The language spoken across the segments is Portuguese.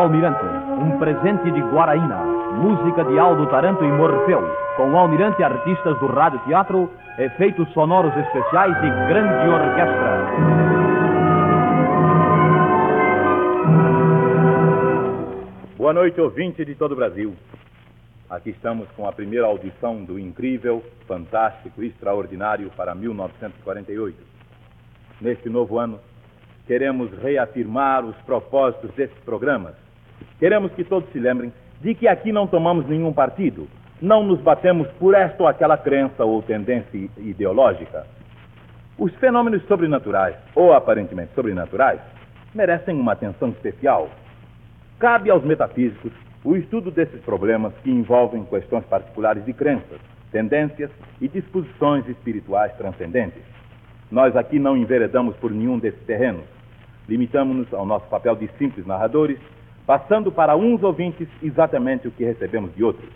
Almirante, um presente de Guaraína, música de Aldo Taranto e Morfeu, com Almirante artistas do Rádio Teatro, efeitos sonoros especiais e grande orquestra. Boa noite, ouvinte de todo o Brasil. Aqui estamos com a primeira audição do incrível, fantástico e extraordinário para 1948. Neste novo ano, queremos reafirmar os propósitos desses programas. Queremos que todos se lembrem de que aqui não tomamos nenhum partido, não nos batemos por esta ou aquela crença ou tendência ideológica. Os fenômenos sobrenaturais, ou aparentemente sobrenaturais, merecem uma atenção especial. Cabe aos metafísicos o estudo desses problemas que envolvem questões particulares de crenças, tendências e disposições espirituais transcendentes. Nós aqui não enveredamos por nenhum desses terrenos. Limitamos-nos ao nosso papel de simples narradores, passando para uns ouvintes exatamente o que recebemos de outros.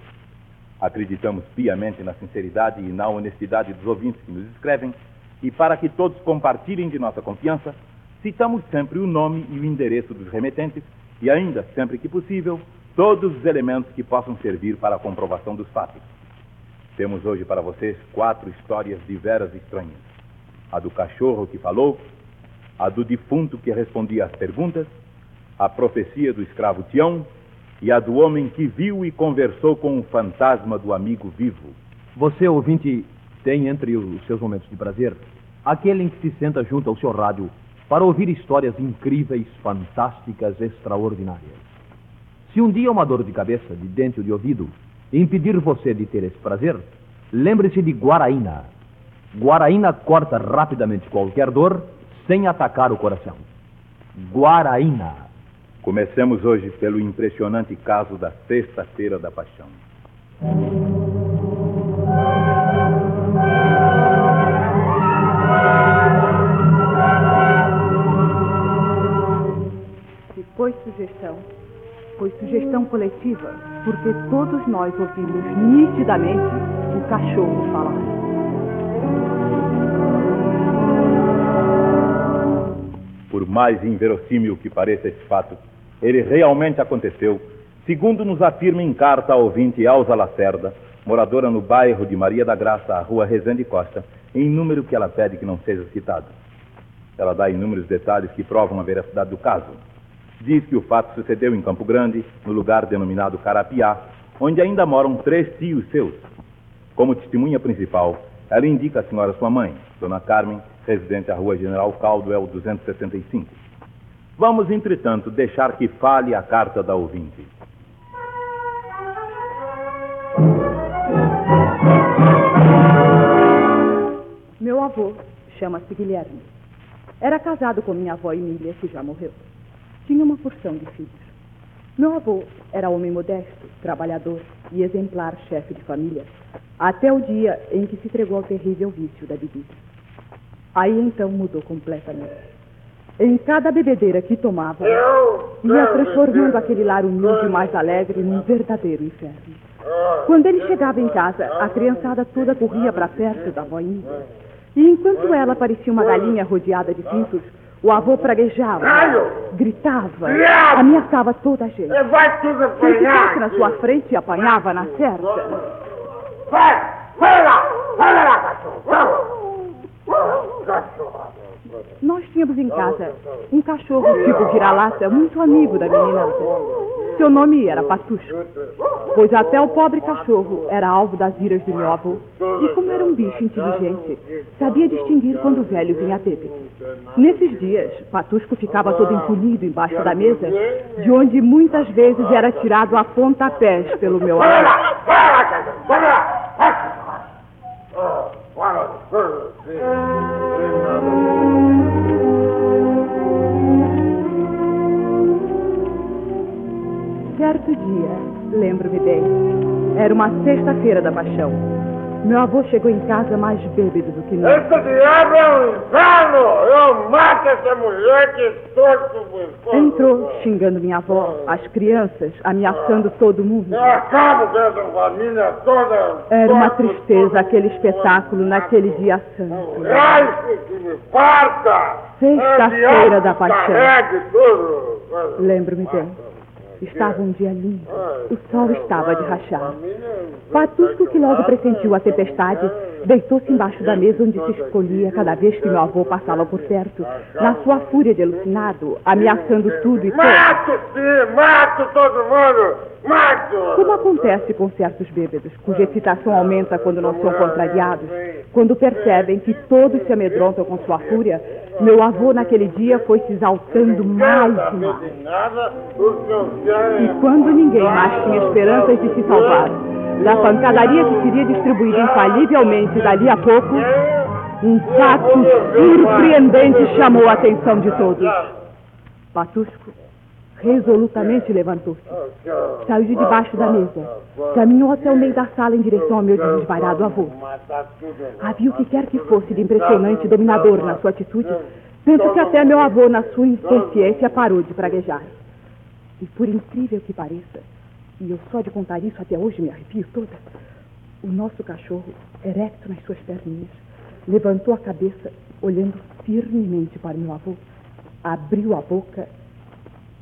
Acreditamos piamente na sinceridade e na honestidade dos ouvintes que nos escrevem, e para que todos compartilhem de nossa confiança, citamos sempre o nome e o endereço dos remetentes e ainda, sempre que possível, todos os elementos que possam servir para a comprovação dos fatos. Temos hoje para vocês quatro histórias diversas e estranhas: a do cachorro que falou, a do defunto que respondia às perguntas, a profecia do escravo Tião e a do homem que viu e conversou com o fantasma do amigo vivo. Você, ouvinte, tem entre os seus momentos de prazer aquele em que se senta junto ao seu rádio para ouvir histórias incríveis, fantásticas, extraordinárias. Se um dia uma dor de cabeça, de dente ou de ouvido impedir você de ter esse prazer, lembre-se de Guaraína. Guaraína corta rapidamente qualquer dor sem atacar o coração. Guaraína. Comecemos hoje pelo impressionante caso da Sexta-feira da Paixão. Se foi sugestão, foi sugestão coletiva, porque todos nós ouvimos nitidamente o cachorro falar. Por mais inverossímil que pareça esse fato, ele realmente aconteceu, segundo nos afirma em carta a ouvinte Elza Lacerda, moradora no bairro de Maria da Graça, a rua Rezende Costa, em número que ela pede que não seja citado. Ela dá inúmeros detalhes que provam a veracidade do caso. Diz que o fato sucedeu em Campo Grande, no lugar denominado Carapiá, onde ainda moram três tios seus. Como testemunha principal, ela indica a senhora sua mãe, Dona Carmen, residente à Rua General Caldwell 265. Vamos, entretanto, deixar que fale a carta da ouvinte. Meu avô chama-se Guilherme. Era casado com minha avó Emília, que já morreu. Tinha uma porção de filhos. Meu avô era homem modesto, trabalhador e exemplar chefe de família, até o dia em que se entregou ao terrível vício da bebida. Aí então mudou completamente. Em cada bebedeira que tomava, ia transformando aquele lar humilde e mais alegre num verdadeiro inferno. Quando ele chegava em casa, a criançada toda corria para perto da Índia. E enquanto ela parecia uma galinha rodeada de pintos, o avô praguejava, gritava, ameaçava toda a gente. Vai tudo Quem ficasse apanhar. na sua frente apanhava na certa. Vai, vai lá, vai lá, cachorro. Vamos. Nós tínhamos em casa um cachorro tipo vira-lata muito amigo da meninada. Seu nome era Patusco, pois até o pobre cachorro era alvo das iras do meu avô. E como era um bicho inteligente, sabia distinguir quando o velho vinha bêbado. Nesses dias, Patusco ficava todo encolhido embaixo da mesa, de onde muitas vezes era tirado a pontapés pelo meu avô. Certo dia, Lembro-me bem. Era uma sexta-feira da paixão. Meu avô chegou em casa mais bêbado do que nunca. Esse diabo é um inferno! Eu mato essa mulher que torço por Entrou xingando minha avó, as crianças, ameaçando todo mundo. Eu acabo com essa família toda. Era uma tristeza aquele espetáculo naquele dia santo. Ai, que me parta! Sexta-feira É, da paixão. Lembro-me bem. Estava um dia lindo. O sol estava de rachar. Patusco, que logo pressentiu a tempestade, deitou-se embaixo da mesa onde se escolhia cada vez que meu avô passava por perto, na sua fúria de alucinado, ameaçando tudo e todos. Mato sim! Mato todo mundo! Mato! Como acontece com certos bêbados, cuja excitação aumenta quando não são contrariados, quando percebem que todos se amedrontam com sua fúria, meu avô naquele dia foi se exaltando mais e mais. E quando ninguém mais tinha esperanças de se salvar da pancadaria que seria distribuída infalivelmente dali a pouco, um fato surpreendente chamou a atenção de todos. Patusco resolutamente levantou-se. Saiu de debaixo da mesa. Caminhou até o meio da sala em direção ao meu desvairado avô. Havia o que quer que fosse de impressionante e dominador na sua atitude, tanto que até meu avô, na sua inconsciência, parou de praguejar. E por incrível que pareça, e eu só de contar isso até hoje me arrepio toda, o nosso cachorro, erecto nas suas perninhas, levantou a cabeça, olhando firmemente para meu avô, abriu a boca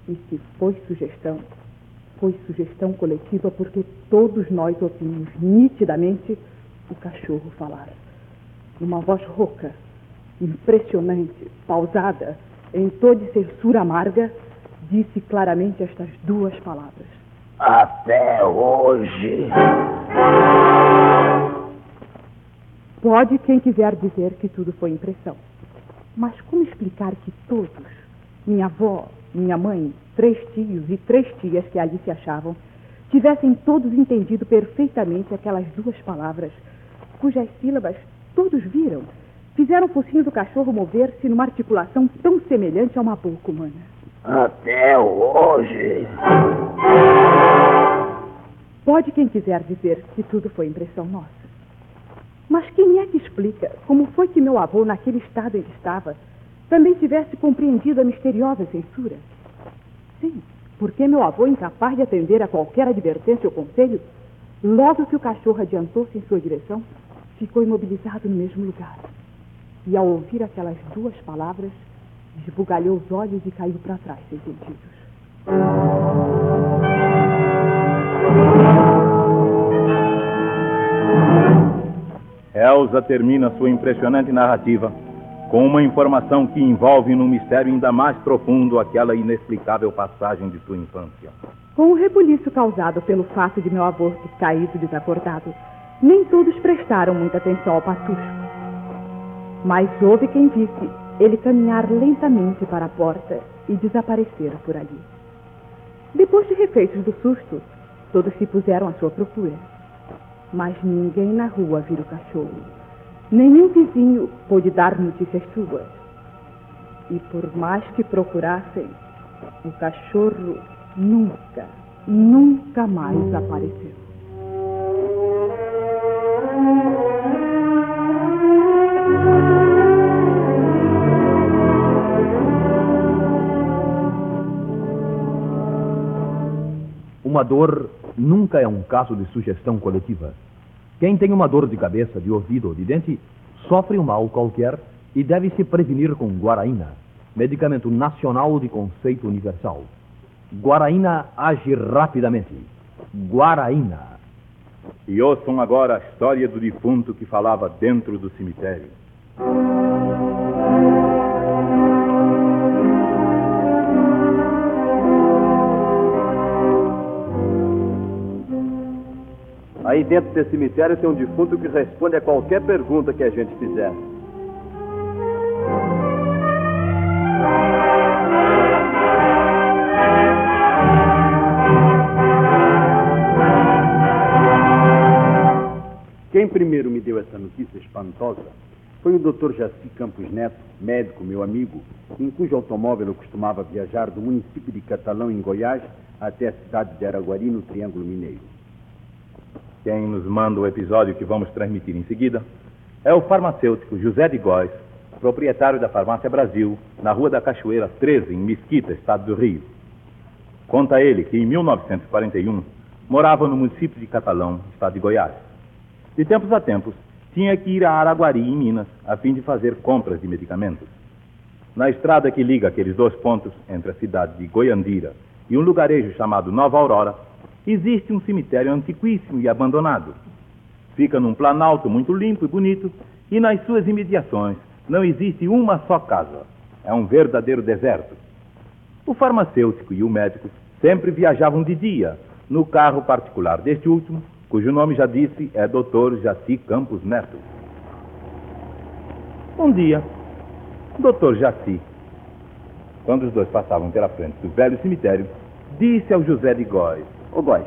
e se foi sugestão, foi sugestão coletiva porque todos nós ouvimos nitidamente o cachorro falar. Numa voz rouca, impressionante, pausada, em tom de censura amarga, disse claramente estas duas palavras. Até hoje. Pode quem quiser dizer que tudo foi impressão. Mas como explicar que todos, minha avó, minha mãe, três tios e três tias que ali se achavam, tivessem todos entendido perfeitamente aquelas duas palavras, cujas sílabas todos viram, fizeram o focinho do cachorro mover-se numa articulação tão semelhante a uma boca humana? Até hoje. Pode quem quiser dizer que tudo foi impressão nossa. Mas quem é que explica como foi que meu avô, naquele estado em que estava, também tivesse compreendido a misteriosa censura? Sim, porque meu avô, incapaz de atender a qualquer advertência ou conselho, logo que o cachorro adiantou-se em sua direção, ficou imobilizado no mesmo lugar. E ao ouvir aquelas duas palavras, esbugalhou os olhos e caiu para trás sem sentidos. Elsa termina sua impressionante narrativa com uma informação que envolve num mistério ainda mais profundo aquela inexplicável passagem de sua infância. Com o rebuliço causado pelo fato de meu avô ter caído desacordado, nem todos prestaram muita atenção ao patusco. Mas houve quem visse ele caminhar lentamente para a porta e desaparecer por ali. Depois de refeitos do susto, todos se puseram à sua procura. Mas ninguém na rua viu o cachorro. Nenhum vizinho pôde dar notícias suas. E por mais que procurassem, o cachorro nunca, nunca mais apareceu. Uma dor nunca é um caso de sugestão coletiva. Quem tem uma dor de cabeça, de ouvido ou de dente, sofre um mal qualquer e deve se prevenir com guaraína, medicamento nacional de conceito universal. Guaraína age rapidamente. Guaraína. E ouçam agora a história do defunto que falava dentro do cemitério. Aí dentro desse cemitério tem um defunto que responde a qualquer pergunta que a gente fizer. Quem primeiro me deu essa notícia espantosa foi o Dr. Jaci Campos Neto, médico meu amigo, em cujo automóvel eu costumava viajar do município de Catalão, em Goiás, até a cidade de Araguari, no Triângulo Mineiro. Quem nos manda o episódio que vamos transmitir em seguida é o farmacêutico José de Góes, proprietário da Farmácia Brasil, na Rua da Cachoeira 13, em Mesquita, estado do Rio. Conta ele que em 1941 morava no município de Catalão, estado de Goiás. De tempos a tempos, tinha que ir a Araguari, em Minas, a fim de fazer compras de medicamentos. Na estrada que liga aqueles dois pontos, entre a cidade de Goiandira e um lugarejo chamado Nova Aurora, existe um cemitério antiquíssimo e abandonado. Fica num planalto muito limpo e bonito, e nas suas imediações não existe uma só casa. É um verdadeiro deserto. O farmacêutico e o médico sempre viajavam de dia, no carro particular deste último, cujo nome já disse é Dr. Jaci Campos Neto. Um dia, Dr. Jaci, quando os dois passavam pela frente do velho cemitério, disse ao José de Góes: Ô Góes,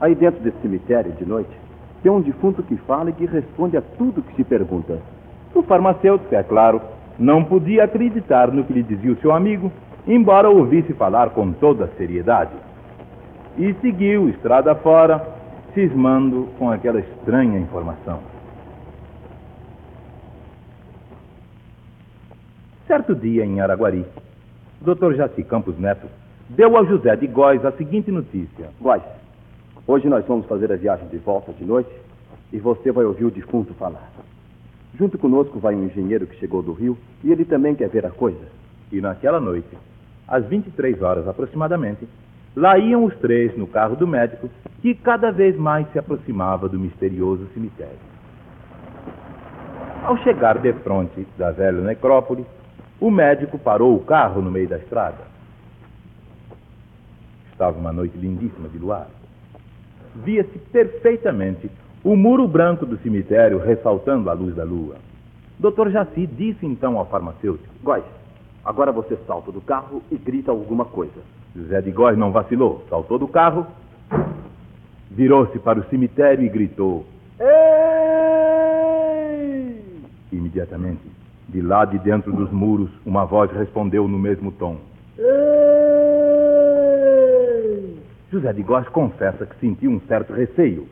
aí dentro desse cemitério, de noite, tem um defunto que fala e que responde a tudo que se pergunta. O farmacêutico, é claro, não podia acreditar no que lhe dizia o seu amigo, embora ouvisse falar com toda a seriedade. E seguiu estrada fora, cismando com aquela estranha informação. Certo dia, em Araguari, o Dr. Jaci Campos Neto deu ao José de Góes a seguinte notícia. Góes, hoje nós vamos fazer a viagem de volta de noite e você vai ouvir o defunto falar. Junto conosco vai um engenheiro que chegou do Rio e ele também quer ver a coisa. E naquela noite, às 23 horas aproximadamente, lá iam os três no carro do médico, que cada vez mais se aproximava do misterioso cemitério. Ao chegar de frente da velha necrópole, o médico parou o carro no meio da estrada. Estava uma noite lindíssima de luar. Via-se perfeitamente o muro branco do cemitério ressaltando a luz da lua. Dr. Jaci disse então ao farmacêutico: Góis, agora você salta do carro e grita alguma coisa. José de Góis não vacilou, saltou do carro, virou-se para o cemitério e gritou: Ei! Imediatamente, de lá de dentro dos muros, uma voz respondeu no mesmo tom: Ei! José de Góis confessa que sentiu um certo receio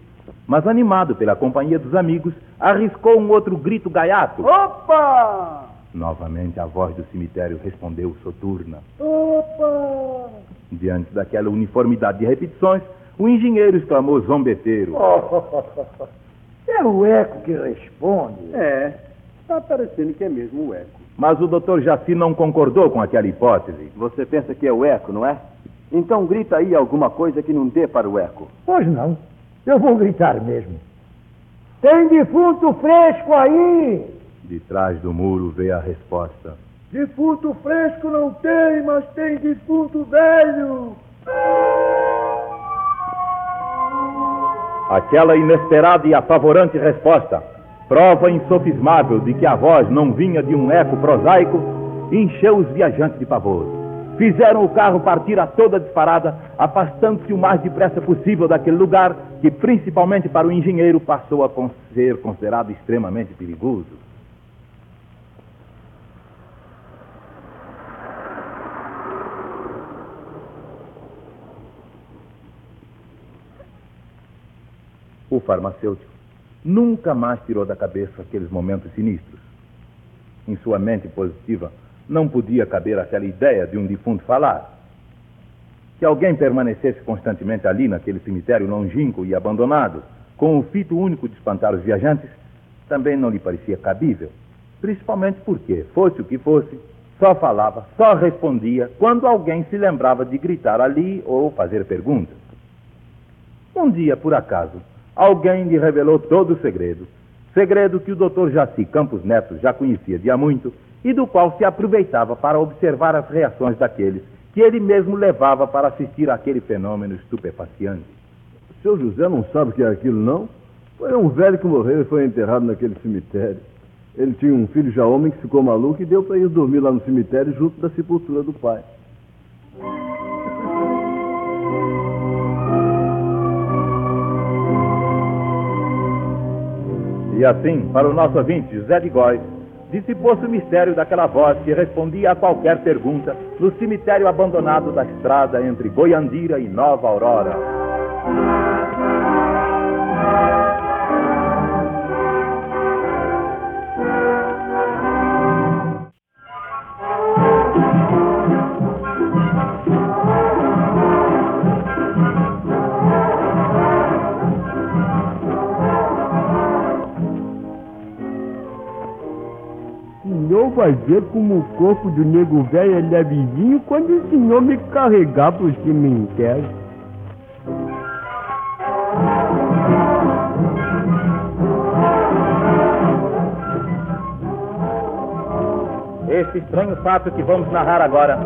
mas animado pela companhia dos amigos, arriscou um outro grito gaiato. Opa! Novamente a voz do cemitério respondeu soturna. Opa! Diante daquela uniformidade de repetições, o engenheiro exclamou zombeteiro. Oh, é o eco que responde. É, está parecendo que é mesmo o eco. Mas o doutor Jaci não concordou com aquela hipótese. Você pensa que é o eco, não é? Então grita aí alguma coisa que não dê para o eco. Pois não. Eu vou gritar mesmo. Tem defunto fresco aí? De trás do muro veio a resposta. Defunto fresco não tem, mas tem defunto velho. Aquela inesperada e apavorante resposta, prova insofismável de que a voz não vinha de um eco prosaico, encheu os viajantes de pavor. Fizeram o carro partir a toda disparada, afastando-se o mais depressa possível daquele lugar que, principalmente para o engenheiro, passou a ser considerado extremamente perigoso. O farmacêutico nunca mais tirou da cabeça aqueles momentos sinistros. Em sua mente positiva, não podia caber aquela ideia de um defunto falar. Que alguém permanecesse constantemente ali, naquele cemitério longínquo e abandonado, com o fito único de espantar os viajantes, também não lhe parecia cabível. Principalmente porque, fosse o que fosse, só falava, só respondia quando alguém se lembrava de gritar ali ou fazer perguntas. Um dia, por acaso, alguém lhe revelou todo o segredo. Segredo que o Dr. Jaci Campos Neto já conhecia de há muito e do qual se aproveitava para observar as reações daqueles que ele mesmo levava para assistir àquele fenômeno estupefaciante. O seu José não sabe o que é aquilo, não? Foi um velho que morreu e foi enterrado naquele cemitério. Ele tinha um filho já homem que ficou maluco e deu para ir dormir lá no cemitério junto da sepultura do pai. E assim, para o nosso ouvinte, José de Góis, dissipou-se o mistério daquela voz que respondia a qualquer pergunta no cemitério abandonado da estrada entre Goiandira e Nova Aurora. Ver como o corpo do nego velho é levezinho quando o senhor me carregar pro cemitério. Este estranho fato que vamos narrar agora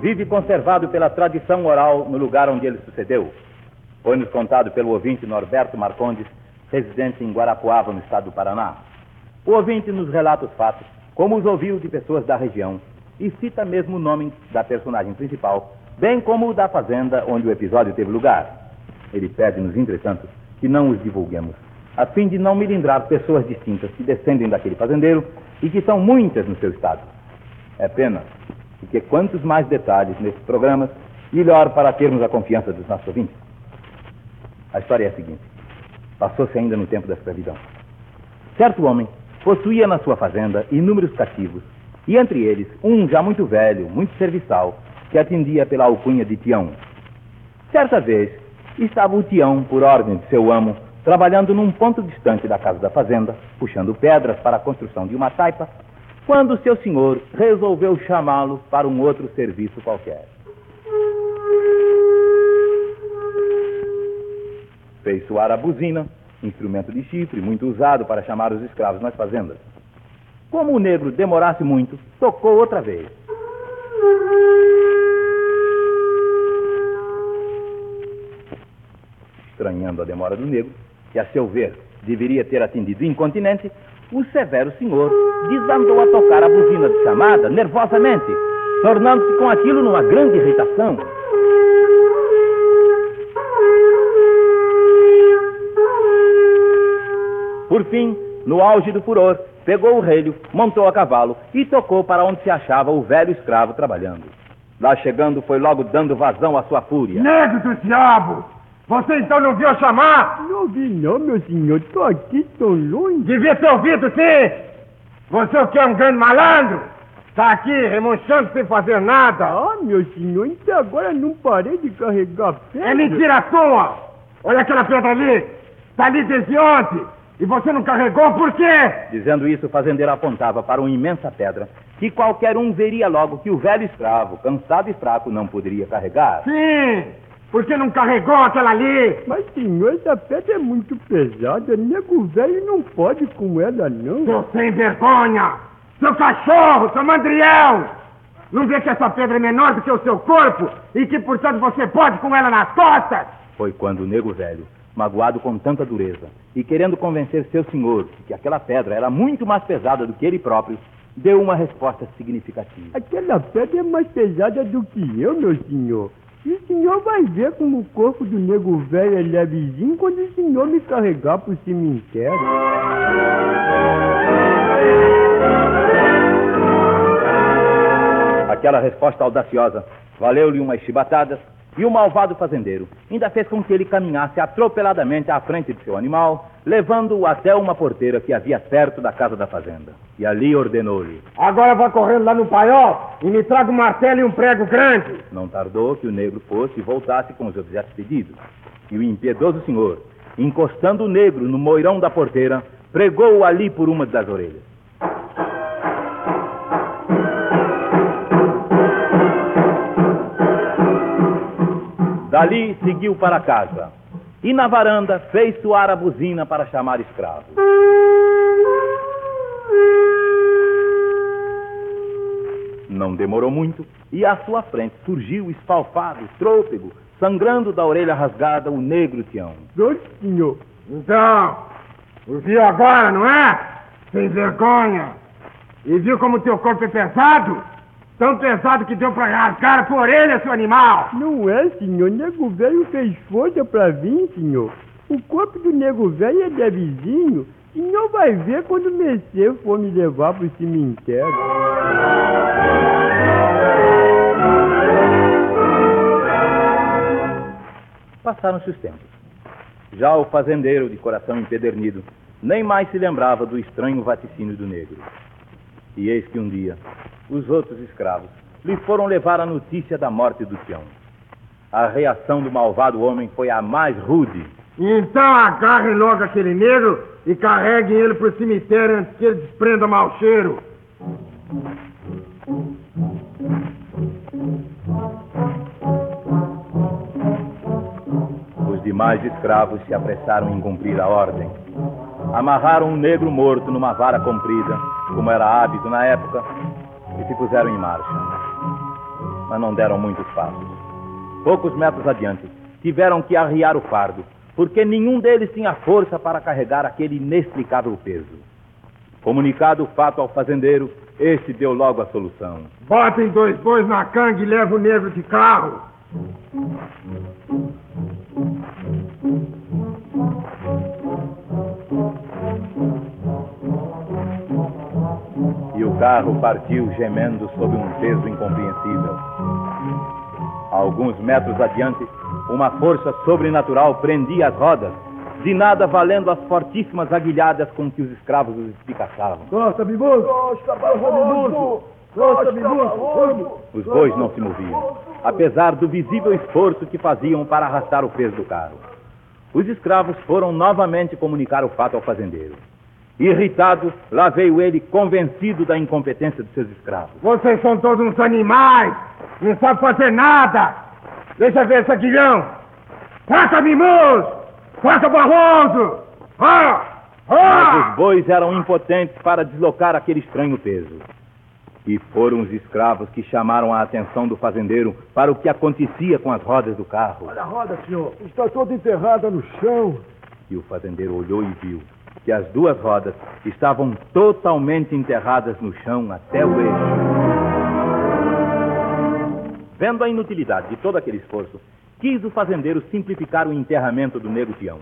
vive conservado pela tradição oral no lugar onde ele sucedeu. Foi-nos contado pelo ouvinte Norberto Marcondes, residente em Guarapuava, no estado do Paraná. O ouvinte nos relata os fatos como os ouviu de pessoas da região, e cita mesmo o nome da personagem principal, bem como o da fazenda onde o episódio teve lugar. Ele pede-nos, entretanto, que não os divulguemos, a fim de não melindrar pessoas distintas que descendem daquele fazendeiro e que são muitas no seu estado. É pena, porque quantos mais detalhes nesses programas, melhor para termos a confiança dos nossos ouvintes. A história é a seguinte: passou-se ainda no tempo da escravidão. Certo homem possuía na sua fazenda inúmeros cativos, e entre eles um já muito velho, muito serviçal, que atendia pela alcunha de Tião. Certa vez, estava o Tião, por ordem de seu amo, trabalhando num ponto distante da casa da fazenda, puxando pedras para a construção de uma taipa, quando seu senhor resolveu chamá-lo para um outro serviço qualquer. Fez soar a buzina instrumento de chifre muito usado para chamar os escravos nas fazendas. Como o negro demorasse muito, tocou outra vez. Estranhando a demora do negro, que a seu ver deveria ter atendido incontinente, o severo senhor desandou a tocar a buzina de chamada nervosamente, tornando-se com aquilo numa grande irritação. Por fim, no auge do furor, pegou o relho, montou a cavalo e tocou para onde se achava o velho escravo trabalhando. Lá chegando, foi logo dando vazão à sua fúria. Negro do diabo! Você então não viu chamar? Não vi não, meu senhor. Tô aqui tão longe. Devia ter ouvido, sim! Você o que é um grande malandro? Está aqui remonchando sem fazer nada. Ah, meu senhor, até agora não parei de carregar pedra. É mentira tua! Olha aquela pedra ali! Está ali desde ontem! E você não carregou por quê? Dizendo isso, o fazendeiro apontava para uma imensa pedra que qualquer um veria logo que o velho escravo, cansado e fraco, não poderia carregar. Sim! Por que não carregou aquela ali? Mas, senhor, essa pedra é muito pesada. Nego velho não pode com ela, não. Seu sem vergonha! Seu cachorro, seu mandrião! Não vê que essa pedra é menor do que o seu corpo e que, portanto, você pode com ela nas costas? Foi quando o nego velho magoado com tanta dureza, e querendo convencer seu senhor de que aquela pedra era muito mais pesada do que ele próprio, deu uma resposta significativa. Aquela pedra é mais pesada do que eu, meu senhor. E o senhor vai ver como o corpo do nego velho é levezinho quando o senhor me carregar pro cemitério. Aquela resposta audaciosa valeu-lhe umas chibatadas e o malvado fazendeiro ainda fez com que ele caminhasse atropeladamente à frente de seu animal, levando-o até uma porteira que havia perto da casa da fazenda. E ali ordenou-lhe: Agora vá correndo lá no paiol e me traga um martelo e um prego grande. Não tardou que o negro fosse e voltasse com os objetos pedidos. E o impiedoso senhor, encostando o negro no moirão da porteira, pregou-o ali por uma das orelhas. Dali seguiu para casa e na varanda fez soar a buzina para chamar escravo. Não demorou muito e à sua frente surgiu espalfado, trôpego, sangrando da orelha rasgada o negro Tião. Doce, senhor. Então, o viu agora, não é? Sem vergonha. E viu como teu corpo é pesado? Tão pesado que deu pra rasgar a orelha, seu animal! Não é, senhor. Nego velho fez força pra vir, senhor. O corpo do nego velho é levezinho O senhor vai ver quando o for me levar pro cemitério. Passaram-se os tempos. Já o fazendeiro, de coração empedernido, nem mais se lembrava do estranho vaticínio do negro. E eis que um dia, os outros escravos lhe foram levar a notícia da morte do peão. A reação do malvado homem foi a mais rude. Então agarrem logo aquele negro e carreguem ele pro cemitério antes que ele desprenda mau cheiro. Os demais escravos se apressaram em cumprir a ordem. Amarraram um negro morto numa vara comprida, como era hábito na época, e se puseram em marcha. Mas não deram muitos passos. Poucos metros adiante, tiveram que arriar o fardo, porque nenhum deles tinha força para carregar aquele inexplicável peso. Comunicado o fato ao fazendeiro, este deu logo a solução. Botem dois bois na canga e levem o negro de carro. O carro partiu gemendo sob um peso incompreensível. A alguns metros adiante, uma força sobrenatural prendia as rodas, de nada valendo as fortíssimas aguilhadas com que os escravos os espicaçavam. Costa, Mimoso! Costa, Mimoso! Costa, Mimoso! Os bois não se moviam, apesar do visível esforço que faziam para arrastar o peso do carro. Os escravos foram novamente comunicar o fato ao fazendeiro. Irritado, lá veio ele convencido da incompetência de seus escravos. Vocês são todos uns animais! Não sabem fazer nada! Deixa ver esse aguilhão! Corta, Mimoso! Corta, Barroso! Ah! Mas Ah! os bois eram impotentes para deslocar aquele estranho peso. E foram os escravos que chamaram a atenção do fazendeiro para o que acontecia com as rodas do carro. Olha a roda, senhor. Está toda enterrada no chão. E o fazendeiro olhou e viu que as duas rodas estavam totalmente enterradas no chão até o eixo. Vendo a inutilidade de todo aquele esforço, quis o fazendeiro simplificar o enterramento do negro peão.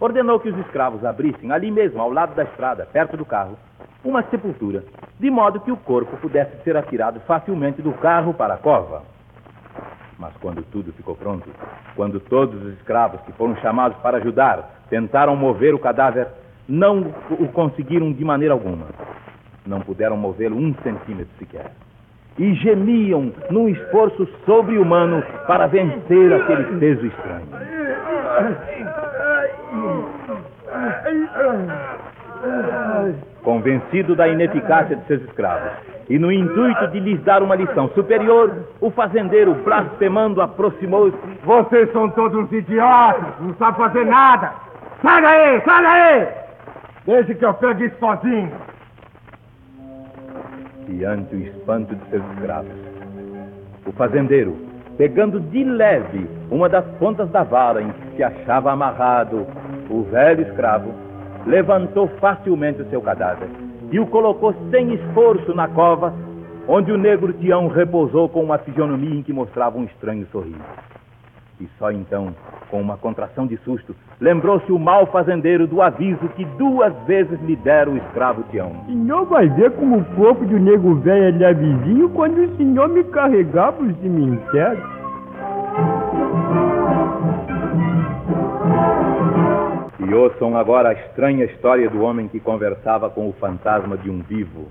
Ordenou que os escravos abrissem ali mesmo, ao lado da estrada, perto do carro, uma sepultura, de modo que o corpo pudesse ser atirado facilmente do carro para a cova. Mas quando tudo ficou pronto, quando todos os escravos que foram chamados para ajudar tentaram mover o cadáver, não o conseguiram de maneira alguma. Não puderam movê-lo um centímetro sequer. E gemiam num esforço sobre-humano para vencer aquele peso estranho. Convencido da ineficácia de seus escravos e no intuito de lhes dar uma lição superior, o fazendeiro, blasfemando, aproximou-se Vocês são todos idiotas! Não sabem fazer nada! Sai daí! Sai daí! Deixe que eu pegue isso sozinho! diante o espanto de seus escravos. O fazendeiro, pegando de leve uma das pontas da vara em que se achava amarrado o velho escravo, levantou facilmente o seu cadáver e o colocou sem esforço na cova, onde o negro Tião repousou com uma fisionomia em que mostrava um estranho sorriso. E só então, com uma contração de susto, lembrou-se o mau fazendeiro do aviso que duas vezes lhe dera o escravo Tião. O senhor vai ver como o corpo de um nego velho é levezinho quando o senhor me carregar pro cemitério. E ouçam agora a estranha história do homem que conversava com o fantasma de um vivo.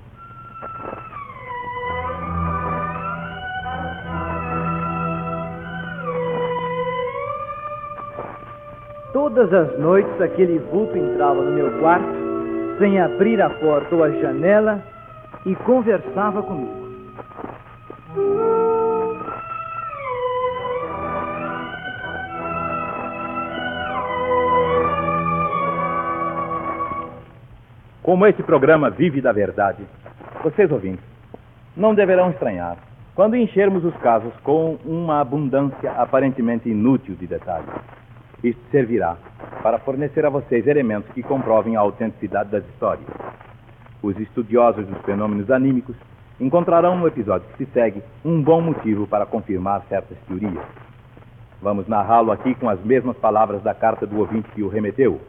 Todas as noites aquele vulto entrava no meu quarto, sem abrir a porta ou a janela, e conversava comigo. Como esse programa vive da verdade, vocês ouvintes, não deverão estranhar quando enchermos os casos com uma abundância aparentemente inútil de detalhes. Isto servirá para fornecer a vocês elementos que comprovem a autenticidade das histórias. Os estudiosos dos fenômenos anímicos encontrarão no episódio que se segue um bom motivo para confirmar certas teorias. Vamos narrá-lo aqui com as mesmas palavras da carta do ouvinte que o remeteu,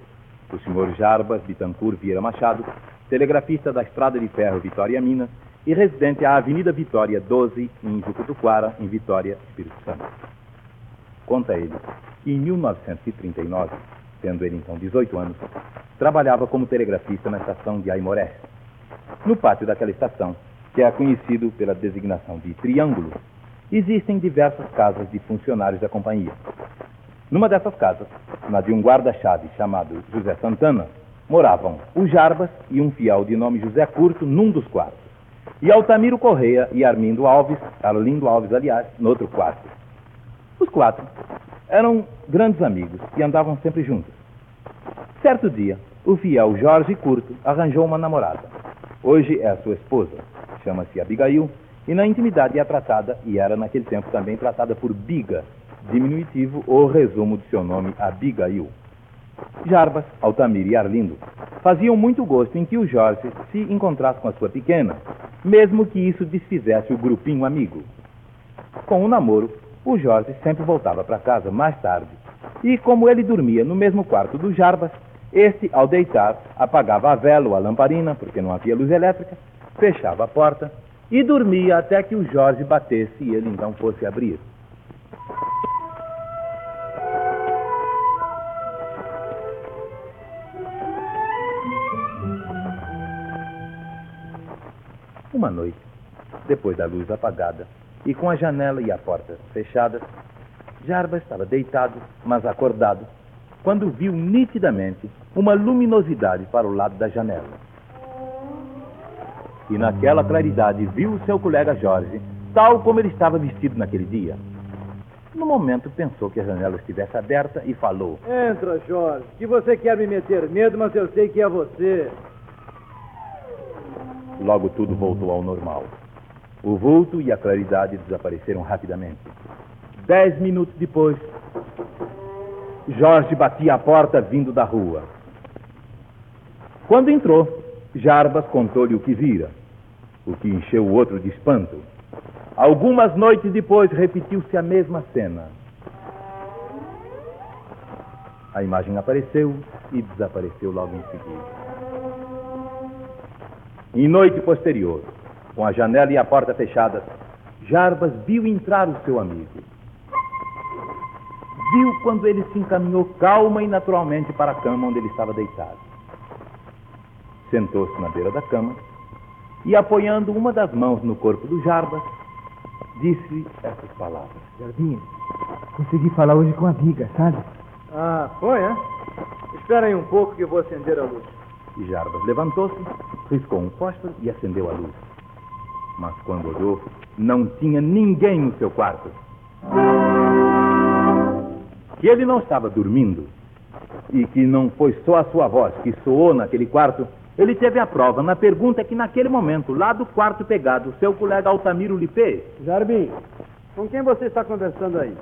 o Sr. Jarbas Bittencourt Vieira Machado, telegrafista da Estrada de Ferro Vitória Minas e residente à Avenida Vitória 12, em Jucutuquara, em Vitória, Espírito Santo. Conta ele em 1939, tendo ele então 18 anos, trabalhava como telegrafista na estação de Aimoré. No pátio daquela estação, que é conhecido pela designação de Triângulo, existem diversas casas de funcionários da companhia. Numa dessas casas, na de um guarda-chave chamado José Santana, moravam o Jarbas e um fiel de nome José Curto num dos quartos, e Altamiro Correia e Armindo Alves, Arlindo Alves, aliás, no outro quarto. Os quatro eram grandes amigos e andavam sempre juntos. Certo dia, o fiel Jorge Curto arranjou uma namorada. Hoje é a sua esposa, chama-se Abigail, e na intimidade é tratada, e era naquele tempo também tratada por Biga, diminutivo ou resumo de seu nome Abigail. Jarbas, Altamir e Arlindo faziam muito gosto em que o Jorge se encontrasse com a sua pequena, mesmo que isso desfizesse o grupinho amigo. Com o namoro, o Jorge sempre voltava para casa mais tarde, e como ele dormia no mesmo quarto do Jarbas, este, ao deitar, apagava a vela ou a lamparina, porque não havia luz elétrica, fechava a porta e dormia até que o Jorge batesse e ele então fosse abrir. Uma noite, depois da luz apagada e com a janela e a porta fechadas, Jarba estava deitado, mas acordado, quando viu nitidamente uma luminosidade para o lado da janela. E naquela claridade viu o seu colega Jorge, tal como ele estava vestido naquele dia. No momento pensou que a janela estivesse aberta e falou: Entra, Jorge, que você quer me meter medo, mas eu sei que é você. Logo tudo voltou ao normal. O vulto e a claridade desapareceram rapidamente. Dez minutos depois, Jorge batia a porta vindo da rua. Quando entrou, Jarbas contou-lhe o que vira, o que encheu o outro de espanto. Algumas noites depois repetiu-se a mesma cena. A imagem apareceu e desapareceu logo em seguida. Em noite posterior, com a janela e a porta fechadas, Jarbas viu entrar o seu amigo. Viu quando ele se encaminhou calma e naturalmente para a cama onde ele estava deitado. Sentou-se na beira da cama e, apoiando uma das mãos no corpo do Jarbas, disse essas palavras: Jardim, consegui falar hoje com a amiga, sabe? Ah, foi, é? Espera aí um pouco que eu vou acender a luz. E Jarbas levantou-se, riscou um fósforo e acendeu a luz. Mas quando olhou, não tinha ninguém no seu quarto. Que ele não estava dormindo e que não foi só a sua voz que soou naquele quarto, ele teve a prova na pergunta que naquele momento, lá do quarto pegado, seu colega Altamiro lhe fez. Jarbim, com quem você está conversando aí?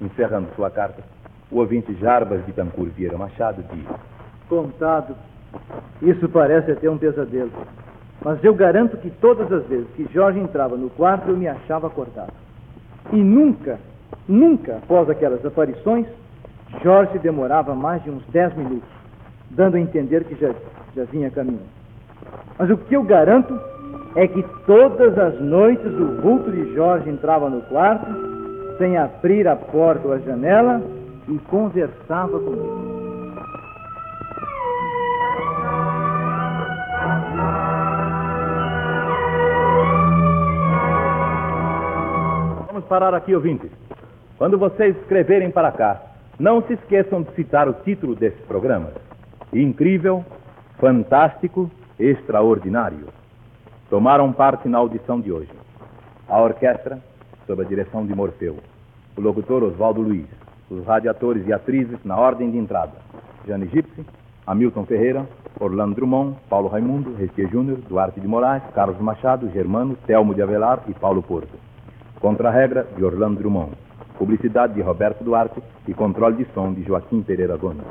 Encerrando sua carta, o ouvinte Jarbas de Tancur Vieira Machado disse: Contado. Isso parece até um pesadelo. Mas eu garanto que todas as vezes que Jorge entrava no quarto, eu me achava acordado. E nunca, nunca, após aquelas aparições, Jorge demorava mais de uns dez minutos, dando a entender que já, já vinha caminhando. Mas o que eu garanto é que todas as noites o vulto de Jorge entrava no quarto, sem abrir a porta ou a janela, e conversava comigo. Parar aqui, ouvintes. Quando vocês escreverem para cá, não se esqueçam de citar o título desses programas: Incrível, Fantástico, Extraordinário. Tomaram parte na audição de hoje. A orquestra, sob a direção de Morfeu. O locutor Oswaldo Luiz. Os radiatores e atrizes na ordem de entrada: Jane Gipsy, Hamilton Ferreira, Orlando Drummond, Paulo Raimundo, Restier Júnior, Duarte de Moraes, Carlos Machado, Germano, Telmo de Avelar e Paulo Porto. Contra-regra de Orlando Drummond. Publicidade de Roberto Duarte e controle de som de Joaquim Pereira Gomes.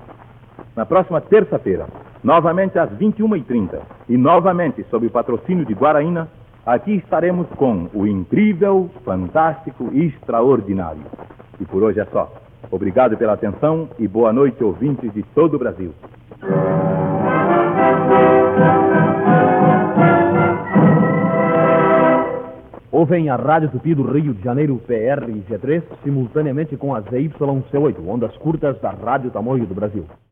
Na próxima terça-feira, novamente às 21h30 e novamente sob o patrocínio de Guaraína, aqui estaremos com o incrível, fantástico e extraordinário. E por hoje é só. Obrigado pela atenção e boa noite, ouvintes de todo o Brasil. Ouvem a Rádio Tupi do Rio de Janeiro, PR G3, simultaneamente com a ZYC8, ondas curtas da Rádio Tamoio do Brasil.